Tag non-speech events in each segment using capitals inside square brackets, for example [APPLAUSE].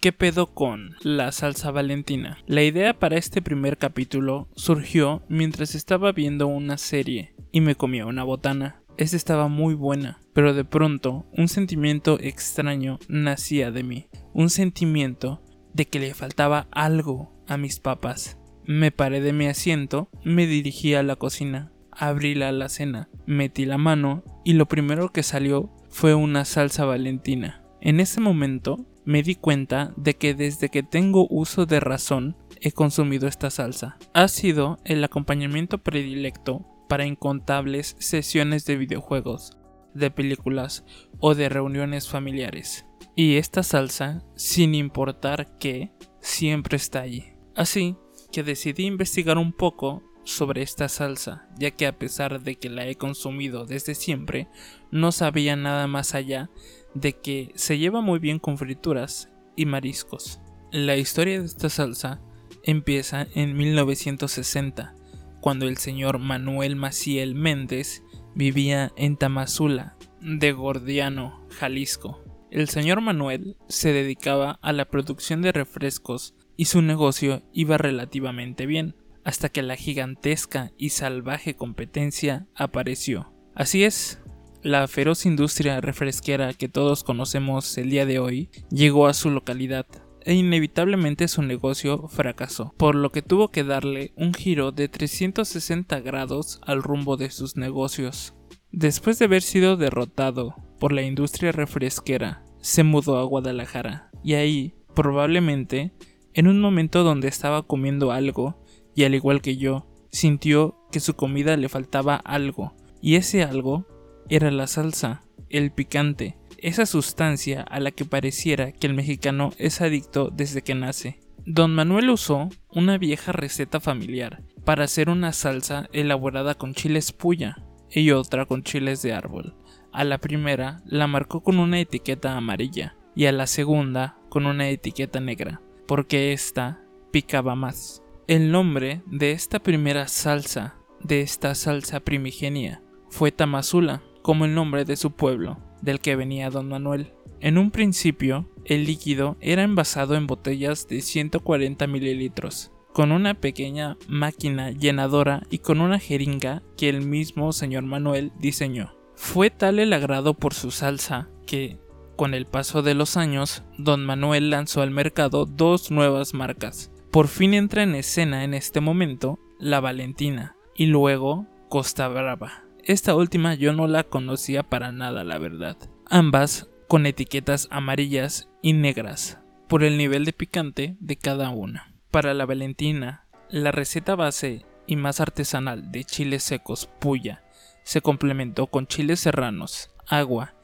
¿Qué pedo con la salsa valentina? La idea para este primer capítulo surgió mientras estaba viendo una serie y me comía una botana. Esta estaba muy buena, pero de pronto un sentimiento extraño nacía de mí. Un sentimiento de que le faltaba algo a mis papas. Me paré de mi asiento, me dirigí a la cocina, abrí la alacena, metí la mano y lo primero que salió fue una salsa valentina. En ese momento me di cuenta de que desde que tengo uso de razón he consumido esta salsa. Ha sido el acompañamiento predilecto para incontables sesiones de videojuegos, de películas o de reuniones familiares. Y esta salsa, sin importar qué, siempre está allí. Así que decidí investigar un poco sobre esta salsa, ya que a pesar de que la he consumido desde siempre, no sabía nada más allá de que se lleva muy bien con frituras y mariscos. La historia de esta salsa empieza en 1960, cuando el señor Manuel Maciel Méndez vivía en Tamazula, de Gordiano, Jalisco. El señor Manuel se dedicaba a la producción de refrescos y su negocio iba relativamente bien, hasta que la gigantesca y salvaje competencia apareció. Así es, la feroz industria refresquera que todos conocemos el día de hoy llegó a su localidad e inevitablemente su negocio fracasó, por lo que tuvo que darle un giro de 360 grados al rumbo de sus negocios. Después de haber sido derrotado por la industria refresquera, se mudó a Guadalajara y ahí, probablemente, en un momento donde estaba comiendo algo, y al igual que yo, sintió que su comida le faltaba algo, y ese algo era la salsa, el picante, esa sustancia a la que pareciera que el mexicano es adicto desde que nace. Don Manuel usó una vieja receta familiar para hacer una salsa elaborada con chiles puya y otra con chiles de árbol. A la primera la marcó con una etiqueta amarilla y a la segunda con una etiqueta negra, porque esta picaba más. El nombre de esta primera salsa, de esta salsa primigenia, fue Tamazula, como el nombre de su pueblo, del que venía don Manuel. En un principio, el líquido era envasado en botellas de 140 mililitros, con una pequeña máquina llenadora y con una jeringa que el mismo señor Manuel diseñó. Fue tal el agrado por su salsa que, con el paso de los años, don Manuel lanzó al mercado dos nuevas marcas. Por fin entra en escena en este momento la Valentina y luego Costa Brava. Esta última yo no la conocía para nada, la verdad. Ambas con etiquetas amarillas y negras, por el nivel de picante de cada una. Para la Valentina, la receta base y más artesanal de chiles secos puya se complementó con chiles serranos, agua,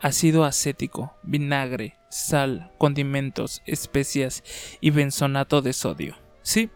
ácido acético, vinagre, sal, condimentos, especias y benzonato de sodio. Sí,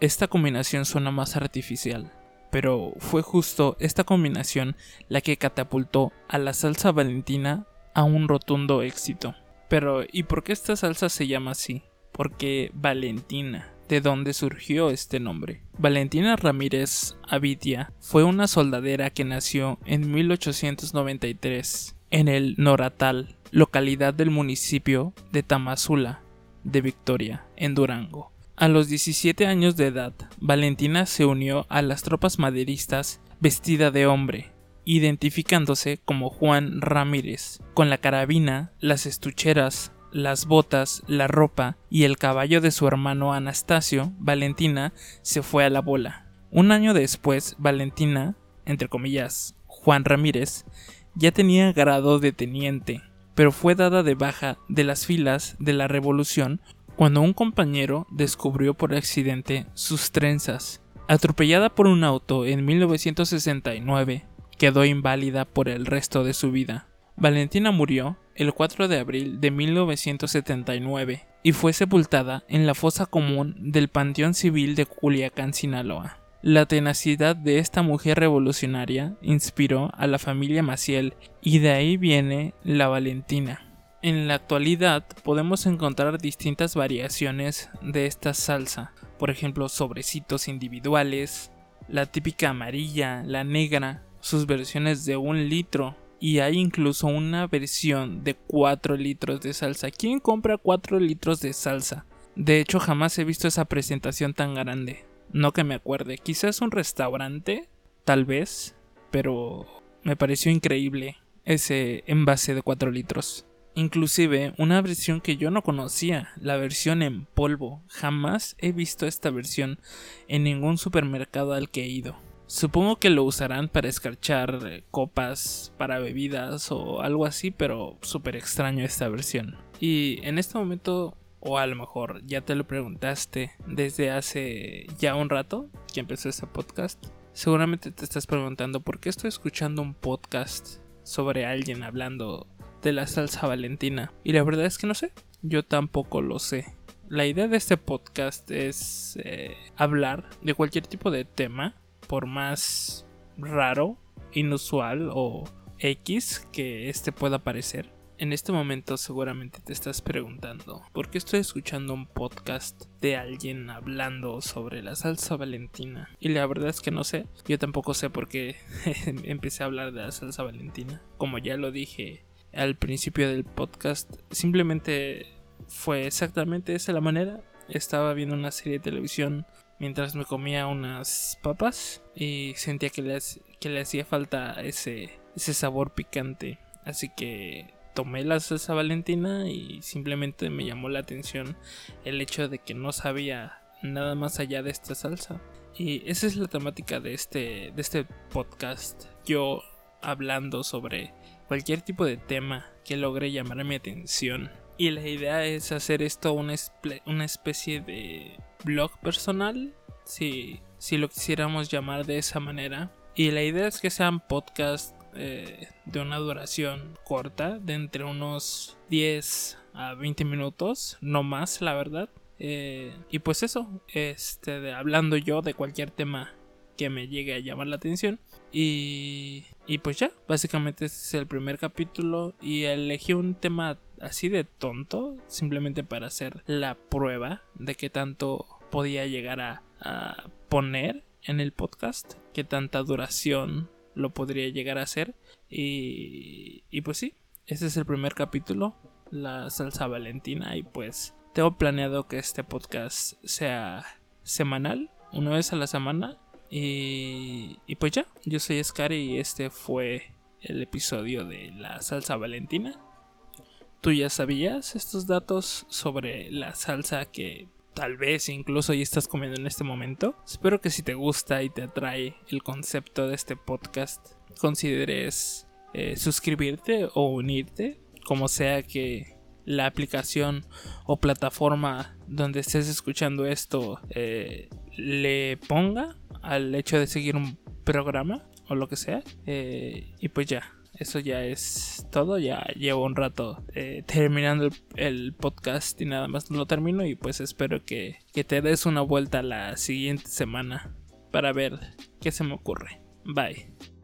esta combinación suena más artificial, pero fue justo esta combinación la que catapultó a la salsa valentina a un rotundo éxito. Pero, ¿y por qué esta salsa se llama así? Porque Valentina. ¿De dónde surgió este nombre? Valentina Ramírez Avitia fue una soldadera que nació en 1893 en el Noratal, localidad del municipio de Tamazula, de Victoria, en Durango. A los 17 años de edad, Valentina se unió a las tropas maderistas vestida de hombre, identificándose como Juan Ramírez, con la carabina, las estucheras, las botas, la ropa y el caballo de su hermano Anastasio, Valentina se fue a la bola. Un año después, Valentina, entre comillas, Juan Ramírez, ya tenía grado de teniente, pero fue dada de baja de las filas de la revolución cuando un compañero descubrió por accidente sus trenzas. Atropellada por un auto en 1969, quedó inválida por el resto de su vida. Valentina murió el 4 de abril de 1979 y fue sepultada en la fosa común del Panteón Civil de Culiacán, Sinaloa. La tenacidad de esta mujer revolucionaria inspiró a la familia Maciel y de ahí viene la Valentina. En la actualidad podemos encontrar distintas variaciones de esta salsa, por ejemplo sobrecitos individuales, la típica amarilla, la negra, sus versiones de un litro, y hay incluso una versión de 4 litros de salsa. ¿Quién compra 4 litros de salsa? De hecho, jamás he visto esa presentación tan grande. No que me acuerde. Quizás un restaurante, tal vez, pero me pareció increíble ese envase de 4 litros. Inclusive una versión que yo no conocía, la versión en polvo. Jamás he visto esta versión en ningún supermercado al que he ido. Supongo que lo usarán para escarchar eh, copas para bebidas o algo así, pero súper extraño esta versión. Y en este momento, o a lo mejor ya te lo preguntaste desde hace ya un rato que empezó este podcast, seguramente te estás preguntando por qué estoy escuchando un podcast sobre alguien hablando de la salsa valentina. Y la verdad es que no sé, yo tampoco lo sé. La idea de este podcast es eh, hablar de cualquier tipo de tema por más raro, inusual o X que este pueda parecer. En este momento seguramente te estás preguntando, ¿por qué estoy escuchando un podcast de alguien hablando sobre la salsa valentina? Y la verdad es que no sé, yo tampoco sé por qué [LAUGHS] empecé a hablar de la salsa valentina. Como ya lo dije al principio del podcast, simplemente fue exactamente esa la manera. Estaba viendo una serie de televisión mientras me comía unas papas y sentía que le, que hacía falta ese, ese sabor picante. Así que tomé la salsa valentina y simplemente me llamó la atención el hecho de que no sabía nada más allá de esta salsa. Y esa es la temática de este, de este podcast. Yo hablando sobre cualquier tipo de tema que logre llamar mi atención. Y la idea es hacer esto una, una especie de blog personal, si, si lo quisiéramos llamar de esa manera. Y la idea es que sean podcasts eh, de una duración corta, de entre unos 10 a 20 minutos, no más, la verdad. Eh, y pues eso, este, hablando yo de cualquier tema que me llegue a llamar la atención. Y, y pues ya, básicamente este es el primer capítulo y elegí un tema así de tonto, simplemente para hacer la prueba de qué tanto podía llegar a, poner en el podcast, qué tanta duración lo podría llegar a hacer. Y, y pues sí, este es el primer capítulo, la salsa valentina, y pues tengo planeado que este podcast sea semanal, una vez a la semana. Y, y pues ya, yo soy Scar y este fue el episodio de la salsa valentina. ¿Tú ya sabías estos datos sobre la salsa que tal vez incluso ya estás comiendo en este momento? Espero que si te gusta y te atrae el concepto de este podcast, consideres eh, suscribirte o unirte, como sea que la aplicación o plataforma donde estés escuchando esto eh, le ponga al hecho de seguir un programa o lo que sea. Eh, y pues ya, eso ya es todo. Ya llevo un rato eh, terminando el, podcast y nada más lo termino. Y pues espero que, que te des una vuelta la siguiente semana para ver qué se me ocurre. Bye.